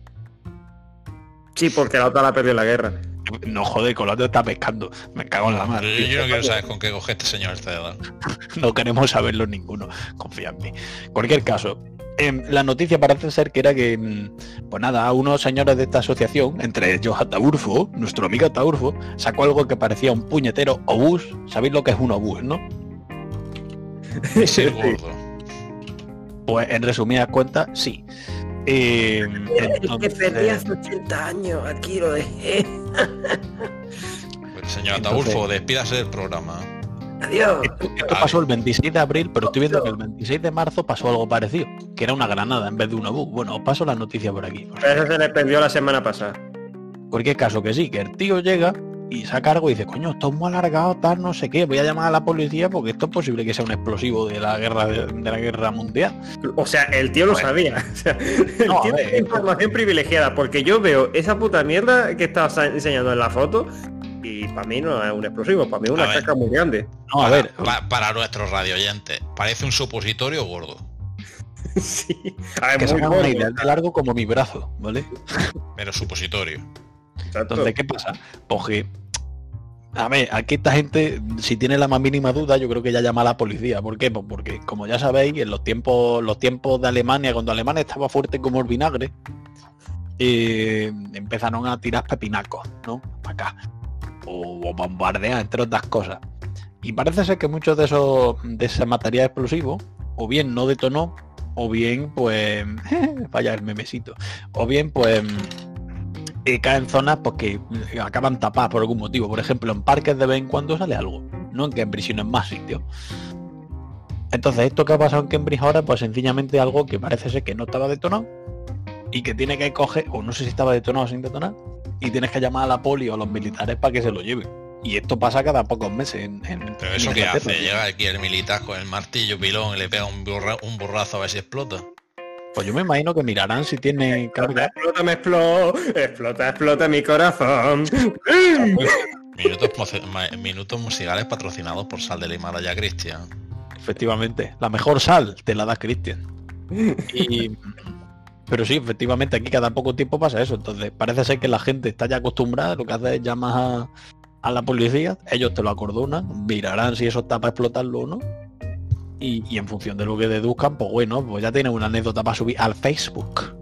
Sí, porque la otra la perdió en la guerra. No joder, con la otra está pescando. Me cago en la mano. Yo, yo no quiero saber con qué coge este señor el cedal. No queremos saberlo ninguno. Confía en mí. Cualquier caso, em, la noticia parece ser que era que, mm, pues nada, unos señores de esta asociación, entre ellos Ataurfo, nuestro amigo Ataurfo, sacó algo que parecía un puñetero obús. ¿Sabéis lo que es un obús, no? Es el gordo. Pues en resumidas cuentas, sí. Eh, El que perdí entonces, hace 80 años, aquí lo dejé. Pues, señor Entonces- Ataulfo, despídase del programa. Adiós. esto, esto pasó el 26 de abril, pero estoy viendo que el 26 de marzo pasó algo parecido, que era una granada en vez de un obús. Bueno, os paso la noticia por aquí. Pero eso se le perdió la semana pasada. Cualquier caso que sí, que el tío llega y saca algo y dice, coño, esto es muy alargado, tal, no sé qué, voy a llamar a la policía porque esto es posible que sea un explosivo de la guerra de, de la guerra mundial. O sea, el tío lo sabía. O sea, el No, a tío ver, tiene información privilegiada, porque yo veo esa puta mierda que estaba enseñando en la foto y para mí no es un explosivo, para mí es A una ver. caca muy grande. No, a para, ver, pa- para nuestros radioyentes, parece un supositorio gordo. sí. A ver, que se muy gordo. de largo como mi brazo, ¿vale? Pero supositorio. Exacto. Entonces, ¿qué pasa? Pues que, a ver, aquí esta gente, si tiene la más mínima duda, yo creo que ya llama a la policía. ¿Por qué? Pues porque, como ya sabéis, en los tiempos, los tiempos de Alemania, cuando Alemania estaba fuerte como el vinagre, eh, empezaron a tirar pepinacos, ¿no? Para acá. O, o entre otras cosas. Y parece ser que muchos de esos de ese material explosivo, o bien no detonó, o bien, pues, vaya el memesito, o bien, pues, eh, caen en zonas porque acaban tapadas por algún motivo. Por ejemplo, en parques de vez en cuando sale algo, no en Cambridge, sino en más sitios. Entonces, esto que ha pasado en Cambridge ahora, pues sencillamente algo que parece ser que no estaba detonado y que tiene que coger, o no sé si estaba detonado o sin detonar, y tienes que llamar a la poli o a los militares para que se lo lleven. Y esto pasa cada pocos meses en, en- Pero en eso que hace, tío. llega aquí el militar con el martillo pilón y le pega un, borra- un borrazo a ver si explota. Pues yo me imagino que mirarán si tiene carga. Explota, me explota, explota, explota mi corazón. Minutos, musicales patrocinados por Sal del Himalaya Cristian. Efectivamente, la mejor sal te la da Cristian. Y- pero sí, efectivamente, aquí cada poco tiempo pasa eso. Entonces, parece ser que la gente está ya acostumbrada, lo que hace es llamar a, a la policía, ellos te lo acordonan, mirarán si eso está para explotarlo o no. Y, y en función de lo que deduzcan, pues bueno, pues ya tienen una anécdota para subir al Facebook.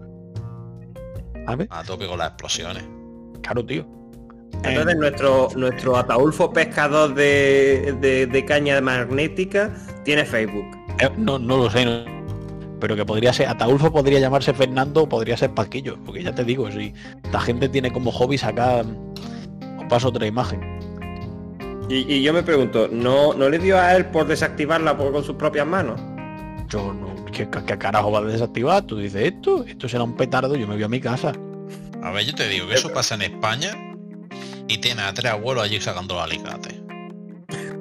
¿Sabes? A tope con las explosiones. Claro, tío. Entonces Eh, nuestro, nuestro Ataulfo pescador de, de, de caña magnética tiene Facebook. Eh, no, no lo sé, no- pero que podría ser, Ataulfo podría llamarse Fernando o podría ser Paquillo, porque ya te digo, si esta gente tiene como hobby sacar, os paso otra imagen. Y, y yo me pregunto, ¿no, ¿no le dio a él por desactivarla por- con sus propias manos? Yo no, ¿qué, qué carajo va a desactivar? Tú dices esto, esto será un petardo, yo me voy a mi casa. A ver, yo te digo que eso pasa en España y tiene a tres abuelos allí sacando los alicates.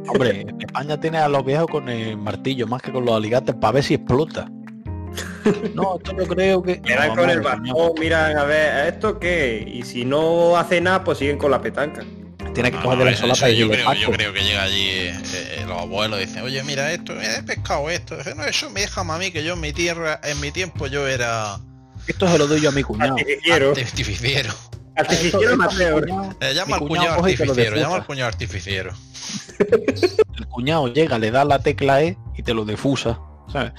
Hombre, en España tiene a los viejos con el martillo más que con los alicates para ver si explota. No, esto no creo que. No, con el bastón, miran a ver, ¿esto qué? Y si no hace nada, pues siguen con la petanca. Tiene que No, coger de la eso- solapa eso y yo, creo, yo creo que llega allí eh, eh, los abuelos y dicen, oye, mira esto, he pescado esto. Dice, no, eso me deja a mí que yo en mi tierra, en mi tiempo yo era Esto se lo doy yo a mi cuñado. Artificiero. artificiero. Artificiero Mateo. Eh, llama al cuñado artificiero, llama al cuñado artificiero. El cuñado llega, le da la tecla E y te lo defusa. ¿sabes?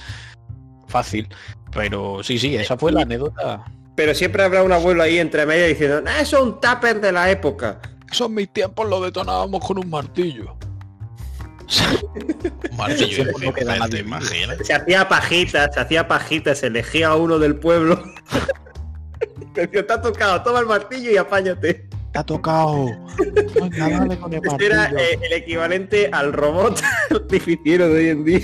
Fácil. Pero sí, sí, esa fue la anécdota. Pero siempre habrá un abuelo ahí entre medio diciendo, "Nah, eso es un tupper de la época. Esos mis tiempos lo detonábamos con un martillo. Un martillo Eso. Se hacía pajitas, se hacía pajitas, se elegía a uno del pueblo. Te ha tocado, toma el martillo y apáñate. Te ha tocado. Venga, dale con el Este era eh, el equivalente al robot artificiero de hoy en día.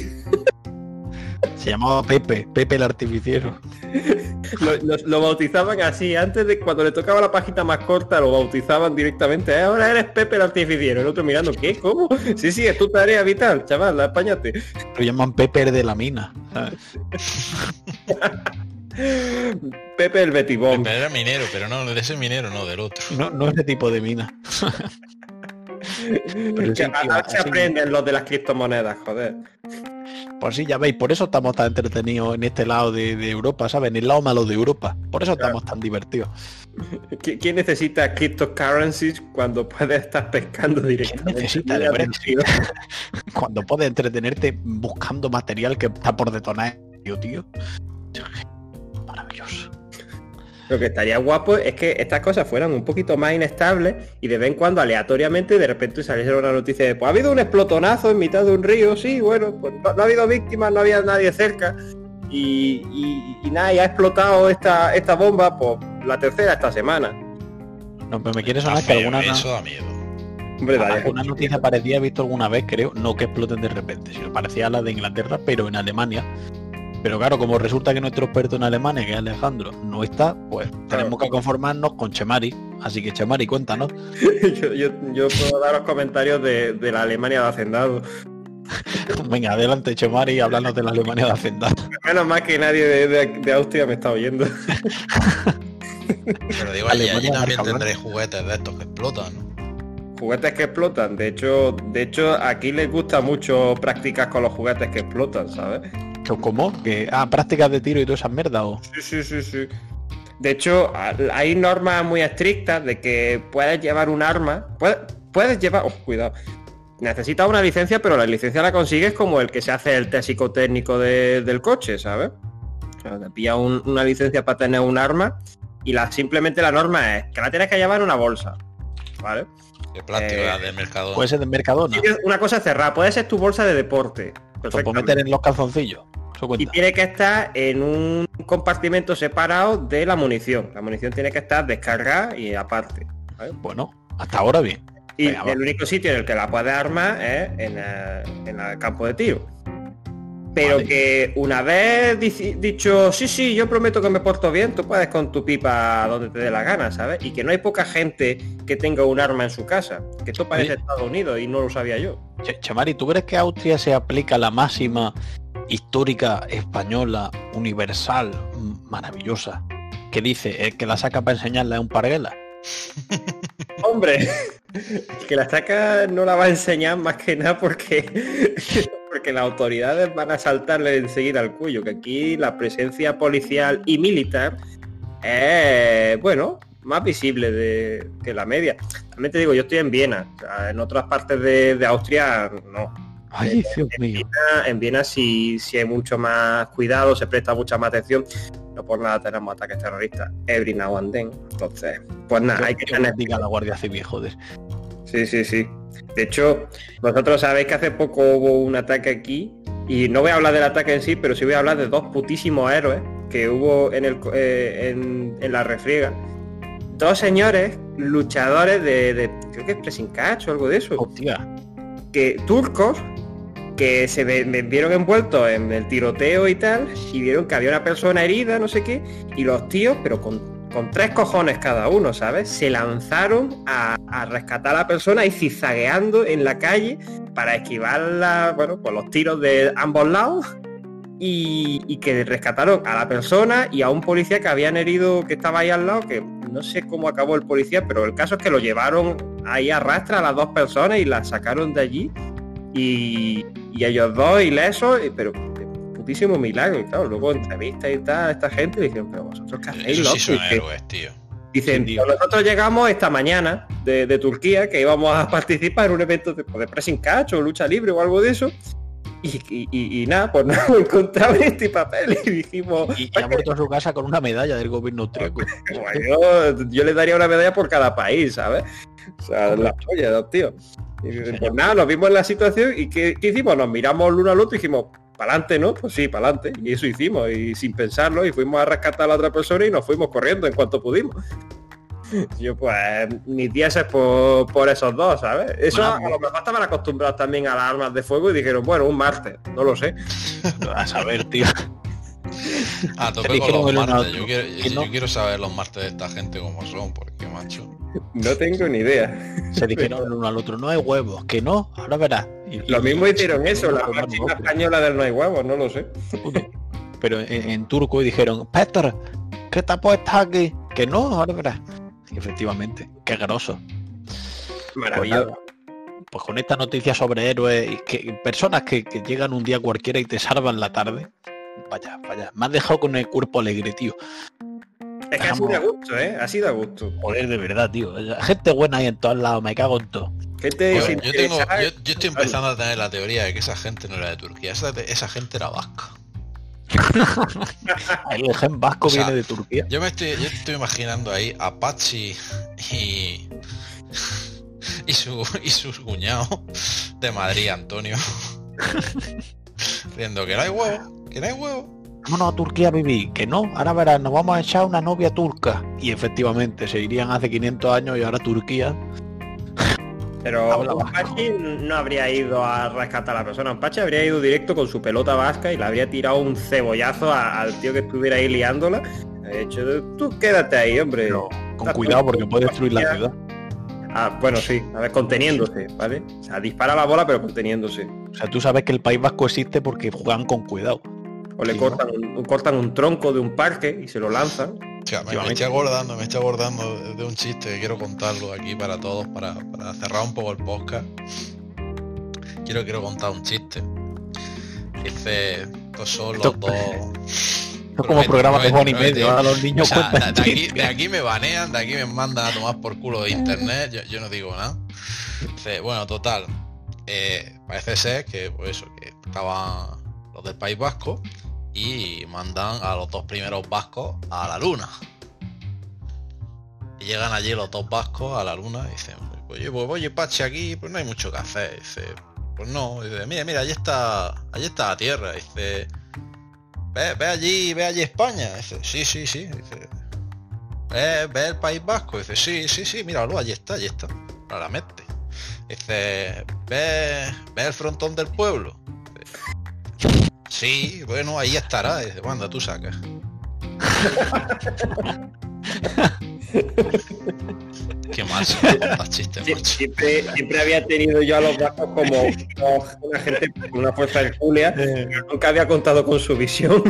Se llamaba Pepe, Pepe el artificiero. Lo, lo- lo bautizaban así, antes de cuando le tocaba la pajita más corta, lo bautizaban directamente. "Eh, Ahora eres Pepe el artificiero. El otro mirando, ¿qué? ¿Cómo? Sí, sí, es tu tarea vital, chaval, apáñate. Lo llaman Pepe el de la mina. ¿sabes? Pepe el betibón. Pero era minero, pero no, de ese minero, no, del otro. No, no ese tipo de mina. Que a- se aprenden los de las criptomonedas, joder. Pues sí, ya veis, por eso estamos tan entretenidos en este lado de, de Europa, ¿sabes? En el lado malo de Europa. Por eso estamos tan divertidos. ¿Qui- ¿Quién necesita cryptocurrencies cuando puede estar pescando directamente? necesita de Mira, Brexit? tío. Cuando puedes entretenerte buscando material que está por detonar, tío, tío. Lo que estaría guapo es que estas cosas fueran un poquito más inestables y de vez en cuando aleatoriamente de repente saliera una noticia de pues ha habido un explotonazo en mitad de un río, sí, bueno, pues no, no ha habido víctimas, no había nadie cerca. y, y- y nada, y ha explotado esta, esta bomba, pues la tercera esta semana. No, pero me quiere sonar que alguna, Eso da miedo. Hombre, alguna noticia parecida he visto alguna vez, creo, no que exploten de repente, sino parecía la de Inglaterra, pero en Alemania. Pero claro, como resulta que nuestro experto en Alemania, que es Alejandro, no está, pues tenemos que conformarnos con Chemari. Así que Chemari, cuéntanos. yo, yo, yo puedo dar los comentarios de, de la Alemania de Hacendado. Venga, adelante Chemari y háblanos de la Alemania de Hacendado. Menos más que nadie de, de- de Austria me está oyendo. Pero digo, allí, allí también tendréis juguetes de estos que explotan, ¿no? Juguetes que explotan. De hecho, de hecho, aquí les gusta mucho practicar con los juguetes que explotan, ¿sabes? ¿Cómo? Que, ah, prácticas de tiro y todas esas mierdas. O... Sí, sí, sí, sí. De hecho, hay normas muy estrictas de que puedes llevar un arma. Puedes, puedes llevar. Oh, cuidado. Necesitas una licencia, pero la licencia la consigues como el que se hace el test psicotécnico de- del coche, ¿sabes? O sea, te pilla un- una licencia para tener un arma y la simplemente la norma es que la tienes que llevar en una bolsa. ¿Vale? Que plástico Eh, era del mercado. Puede ser de Mercadona. Una cosa cerrada, puede ser tu bolsa de deporte. Lo puedes meter en los calzoncillos. Y tiene que estar en un compartimento separado de la munición. La munición tiene que estar descargada y aparte. Bueno, hasta ahora bien. Y Venga, el único sitio en el que la puedes armar es en el, en el campo de tiro. Pero Vale. que una vez dicho, sí, sí, yo prometo que me porto bien, tú puedes con tu pipa donde te dé la gana, ¿sabes? Y que no hay poca gente que tenga un arma en su casa. Que esto parece. Estados Unidos y no lo sabía yo. Che- Chemari, ¿tú crees que a Austria se aplica la máxima histórica, española, universal, maravillosa? Que dice, el que la saca para enseñarle a un parguela. Hombre, que la estaca no la va a enseñar más que nada porque porque las autoridades van a saltarle enseguida al cuello, que aquí la presencia policial y militar es, bueno, más visible de, que la media. También te digo, yo estoy en Viena, en otras partes de, de Austria no. Ay, Dios mío. En Viena sí, sí hay mucho más cuidado, se presta mucha más atención. No por nada tenemos ataques terroristas every now and then. Entonces, pues nada, hay que tener diga la Guardia Civil, joder. Sí, sí, sí. De hecho, vosotros sabéis que hace poco hubo un ataque aquí y no voy a hablar del ataque en sí, pero sí voy a hablar de dos putísimos héroes que hubo en, el, eh, en, en la refriega. Dos señores luchadores de, de- creo que es pressing catch o algo de eso, Hostia. que turcos que se me vieron envueltos en el tiroteo y tal y vieron que había una persona herida, no sé qué, y los tíos, pero con, con tres cojones cada uno, ¿sabes? Se lanzaron a, rescatar a la persona y zigzagueando en la calle para esquivar la, bueno, pues los tiros de ambos lados y, que rescataron a la persona y a un policía que habían herido que estaba ahí al lado, que no sé cómo acabó el policía, pero el caso es que lo llevaron ahí a a las dos personas y las sacaron de allí y, y ellos dos ilesos, pero putísimo milagro, y claro, luego entrevistas y tal a esta gente y dicen, pero vosotros qué hacéis, Eso sí loco?". son héroes, tío. Dicen, Sí, tío. "Pues nosotros llegamos esta mañana de, de Turquía, que íbamos a participar en un evento de, pues, de pressing catch o lucha libre o algo de eso. Y, y- y- y nada, pues nos encontramos este papel y dijimos, Y, y ha vuelto a su casa con una medalla del gobierno austriaco. "Pues yo, yo le daría una medalla por cada país, ¿sabes? O sea, la polla, dos tíos. Y dicen, pues nada, nos vimos en la situación y ¿qué, qué hicimos? Nos miramos el uno al otro y dijimos, para adelante, ¿no? Pues sí, para adelante. Y eso hicimos, y sin pensarlo, y fuimos a rescatar a la otra persona y nos fuimos corriendo en cuanto pudimos. Yo pues mis días es por, por esos dos, ¿sabes? Eso Bueno, a lo mejor estaban acostumbrados también a las armas de fuego y dijeron, bueno, un martes, no lo sé. A saber, tío. A tope dijeron con los martes. Yo quiero, Que yo no. quiero saber los martes de esta gente cómo son, porque macho. No tengo ni idea. Se dijeron el uno al otro, no hay huevos, que no, ahora verás. Y- Lo y- mismo hicieron eso, la española del no hay huevos, no lo sé. Pero en, en turco y dijeron, Peter, ¿qué te puesto aquí? Que no, ahora verás. Y efectivamente, qué groso. Maravilloso. Pues con esta noticia sobre héroes y que personas que, que llegan un día cualquiera y te salvan la tarde. Vaya, vaya, me has dejado con el cuerpo alegre, tío. Es que ha sido de gusto, ¿eh? Ha sido de gusto. Joder, de verdad, tío. Gente buena ahí en todos lados, me cago en todo. Gente Yo, sin yo tengo, yo, yo estoy empezando a tener la teoría de que esa gente no era de Turquía, esa, esa gente era vasca. El gen vasco O sea, viene de Turquía. Yo me estoy, yo estoy imaginando ahí a Pachi y. y su y su cuñado de Madrid, Antonio. Diciendo que no hay huevo, que no hay huevo. vámonos a Turquía a vivir. Que no, ahora verás, nos vamos a echar una novia turca. Y efectivamente, se irían hace 500 años y ahora Turquía. Pero un. Pachi no habría ido a rescatar a la persona. Un Pachi habría ido directo con su pelota vasca y le habría tirado un cebollazo a- al tío que estuviera ahí liándola. De hecho, tú quédate ahí, hombre. Pero con cuidado porque puede destruir la ciudad. Ah, bueno, sí, a ver, conteniéndose, ¿vale? O sea, dispara la bola pero conteniéndose. O sea, tú sabes que el País Vasco existe porque juegan con cuidado. O le Sí, cortan, un, cortan un tronco de un parque y se lo lanzan. O sea, me, me estoy acordando, me estoy acordando de, un chiste que quiero contarlo aquí para todos, para, para cerrar un poco el podcast. Quiero, quiero contar un chiste. Dice, estos son Esto- los dos. Esto es como programas de Juan y medio. Ahora los O niños sea, de, cuentan de aquí, chistes. de aquí me banean, de aquí me mandan a tomar por culo de internet, yo, yo no digo nada. Dice, bueno, total. eh, parece ser que pues eso, que estaban los del País Vasco y mandan a los dos primeros vascos a la luna. Y llegan allí los dos vascos a la luna y dicen, oye, pues oye, Pache, aquí pues no hay mucho que hacer. Dice, pues no, dice, mira, mira, allí está, allí está la Tierra. Dice, ve, ve allí, ve allí España. Dice, sí, sí, sí. Dice, ve, ve el País Vasco. Dice, sí, sí, sí, míralo, allí está, allí está. Claramente. Dice, ve, ve el frontón del pueblo. Sí, bueno, ahí estará. Dice, manda, tú sacas. Qué Sie- macho. Siempre, siempre había tenido yo a los vascos como como una gente con una fuerza hercúlea, pero nunca había contado con su visión.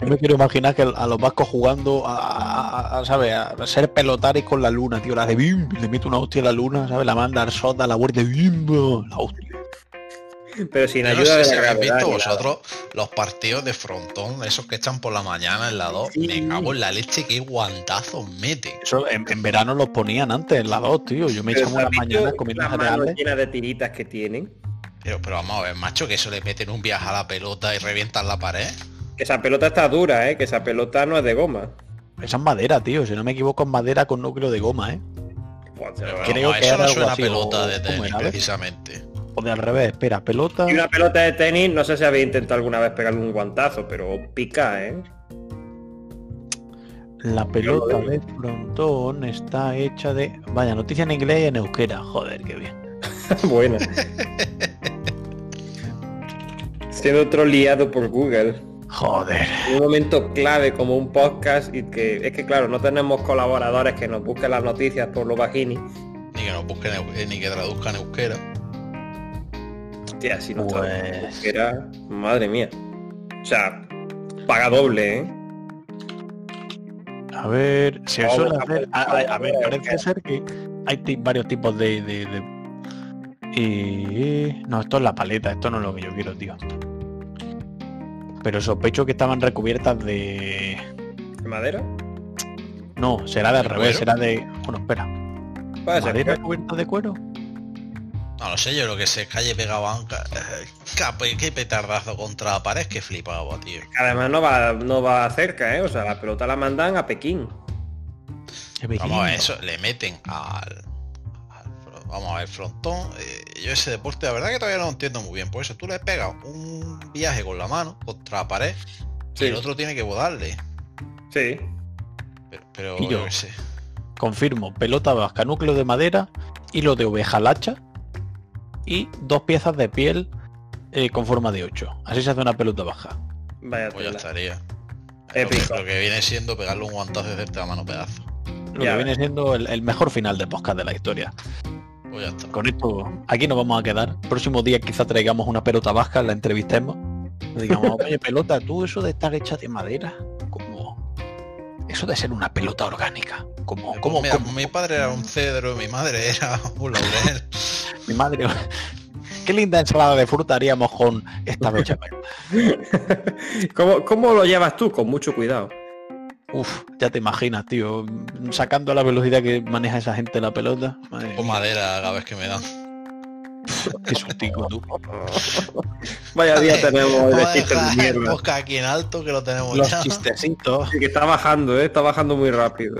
Yo me quiero imaginar que a los vascos jugando a, a- a- ¿sabes? a ser pelotaris con la luna, tío. La de bim, le mete una hostia a la luna, ¿sabes? La manda al sota, la vuelta de bim, la hostia. Pero sin Yo no ayuda sé de si la habéis gravedad. visto vosotros los partidos de frontón, esos que echan por la mañana en la 2. Sí. Me cago en la leche, qué guantazos meten. Eso en, en verano los ponían antes, en la 2, tío. Yo me echaba ¿has unas visto mañanas comiendo las manos cereales. llenas de tiritas que tienen. Pero, pero vamos a ver, macho, que eso le meten un viaje a la pelota y revientan la pared. Que esa pelota está dura, ¿eh? Que esa pelota no es de goma. Esa es madera, tío. Si no me equivoco, es madera con núcleo de goma, ¿eh? Creo que eso era no suena así, pelota o- de ¿cómo tenis, precisamente. O de al revés, espera, pelota. Y una pelota de tenis, no sé si habéis intentado alguna vez pegarle un guantazo, pero pica, ¿eh? La pelota de frontón está hecha de. Vaya, noticia en inglés y en euskera. Joder, qué bien. bueno. Siendo otro liado por Google. Joder. Un momento clave como un podcast y que es que claro, no tenemos colaboradores que nos busquen las noticias por los bajini. Ni que nos busquen, ni que traduzcan euskera. Hostia, si no Pues- era madre mía. O sea, paga doble, ¿eh? A ver, suele a hacer. ver, A, a- a ver, parece ser que hay varios tipos de. de, de- y- No, esto es la paleta, esto no es lo que yo quiero, tío. Pero sospecho que estaban recubiertas de. ¿De madera? No, será de al ¿De revés, cuero? será de. Bueno, espera. ¿Madera que- cubierta de cuero? No lo sé, yo lo que sé es calle eh, cape- Qué petardazo contra la pared que flipaba, tío. Además no va, no va cerca, ¿eh? O sea, la pelota la mandan a Pekín. Vamos a ver, eso le meten al. vamos a ver, frontón. eh, yo ese deporte, la verdad que todavía no lo entiendo muy bien. Por eso tú le pegas un viaje con la mano contra la pared Sí. y el otro tiene que volarle. Sí. Pero, pero Y yo. yo qué sé. Confirmo, pelota vasca, núcleo de madera, hilo de oveja lacha y dos piezas de piel eh, con forma de 8. Así se hace una pelota baja. Vaya Pues ya estaría. Lo que, Épico. lo que viene siendo pegarle un guantazo y hacerte la mano pedazo. Lo Ya que ves. viene siendo el, el mejor final de podcast de la historia. Pues ya está. Con esto, aquí nos vamos a quedar. Próximo día quizá traigamos una pelota vasca, la entrevistemos. Le digamos, oye, pelota, tú eso de estar hecha de madera, como eso de ser una pelota orgánica. Como, Pues como, mira, como- mi padre era un cedro, mi madre era un laurel. mi madre. Qué linda ensalada de fruta haríamos con esta bechamel. ¿Cómo, ¿Cómo lo llevas tú? Con mucho cuidado. Uf, ya te imaginas, tío, sacando la velocidad que maneja esa gente la pelota. Madre Con mía, madera cada vez que me dan. qué sustico tú. Vaya día tenemos a chistes dejar de el mierda. aquí en alto que lo tenemos Los ya. chistecitos. Sí, que está bajando, ¿eh? Está bajando muy rápido.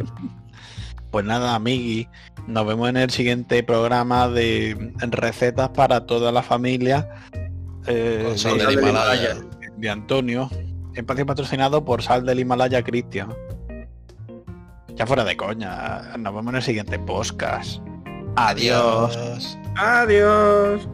Pues nada, amigui, nos vemos en el siguiente programa de recetas para toda la familia. Eh, sal del de Himalaya. Himalaya. De Antonio. Espacio patrocinado por Sal del Himalaya Cristian. Ya fuera de coña. Nos vemos en el siguiente podcast. Adiós. Adiós.